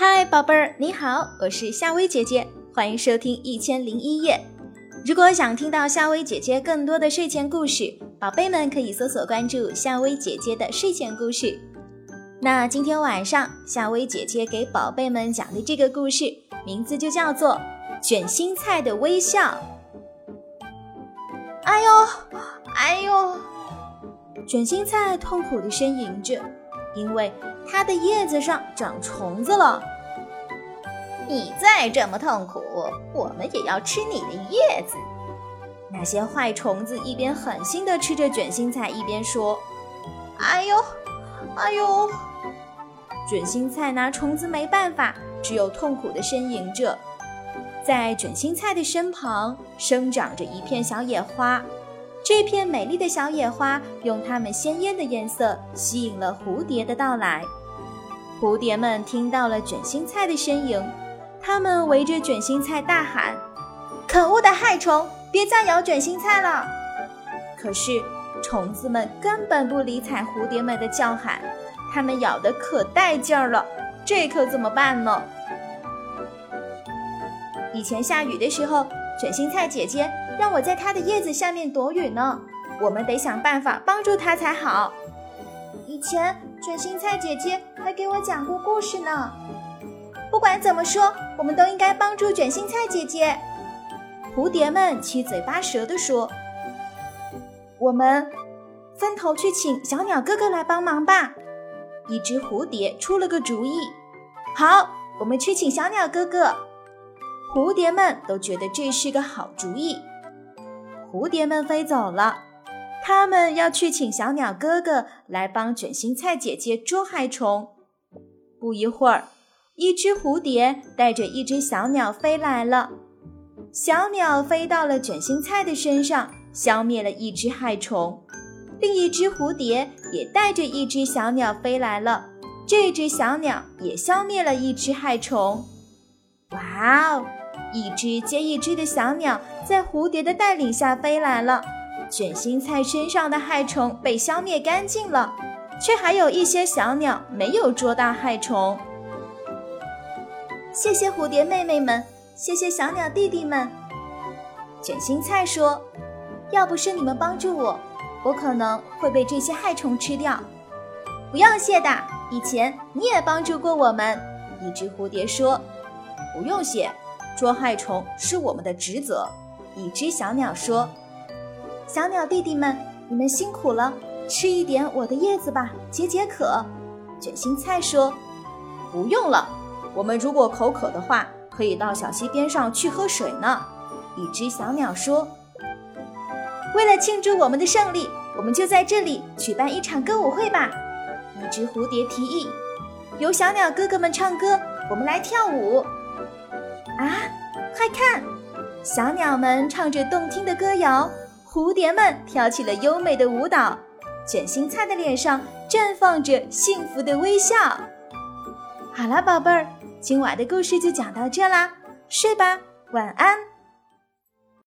嗨，宝贝儿，你好，我是夏薇姐姐，欢迎收听《一千零一夜》。如果想听到夏薇姐姐更多的睡前故事，宝贝们可以搜索关注夏薇姐姐的睡前故事。那今天晚上，夏薇姐姐给宝贝们讲的这个故事，名字就叫做《卷心菜的微笑》。哎呦，哎呦！卷心菜痛苦地呻吟着，因为它的叶子上长虫子了。你再这么痛苦，我们也要吃你的叶子。那些坏虫子一边狠心地吃着卷心菜，一边说：“哎呦，哎呦！”卷心菜拿虫子没办法，只有痛苦地呻吟着。在卷心菜的身旁生长着一片小野花。这片美丽的小野花用它们鲜艳的颜色吸引了蝴蝶的到来。蝴蝶们听到了卷心菜的身影，它们围着卷心菜大喊：“可恶的害虫，别再咬卷心菜了！”可是虫子们根本不理睬蝴蝶们的叫喊，它们咬得可带劲儿了，这可怎么办呢？以前下雨的时候，卷心菜姐姐。让我在它的叶子下面躲雨呢，我们得想办法帮助它才好。以前卷心菜姐姐还给我讲过故事呢。不管怎么说，我们都应该帮助卷心菜姐姐。蝴蝶们七嘴八舌地说：“我们分头去请小鸟哥哥来帮忙吧。”一只蝴蝶出了个主意：“好，我们去请小鸟哥哥。”蝴蝶们都觉得这是个好主意。蝴蝶们飞走了，它们要去请小鸟哥哥来帮卷心菜姐姐捉害虫。不一会儿，一只蝴蝶带着一只小鸟飞来了。小鸟飞到了卷心菜的身上，消灭了一只害虫。另一只蝴蝶也带着一只小鸟飞来了，这只小鸟也消灭了一只害虫。哇哦！一只接一只的小鸟在蝴蝶的带领下飞来了，卷心菜身上的害虫被消灭干净了，却还有一些小鸟没有捉到害虫。谢谢蝴蝶妹妹们，谢谢小鸟弟弟们。卷心菜说：“要不是你们帮助我，我可能会被这些害虫吃掉。”不要谢的，以前你也帮助过我们。一只蝴蝶说：“不用谢。”捉害虫是我们的职责，一只小鸟说：“小鸟弟弟们，你们辛苦了，吃一点我的叶子吧，解解渴。”卷心菜说：“不用了，我们如果口渴的话，可以到小溪边上去喝水呢。”一只小鸟说：“为了庆祝我们的胜利，我们就在这里举办一场歌舞会吧。”一只蝴蝶提议：“有小鸟哥哥们唱歌，我们来跳舞。”啊，快看！小鸟们唱着动听的歌谣，蝴蝶们跳起了优美的舞蹈，卷心菜的脸上绽放着幸福的微笑。好了，宝贝儿，今晚的故事就讲到这啦，睡吧，晚安。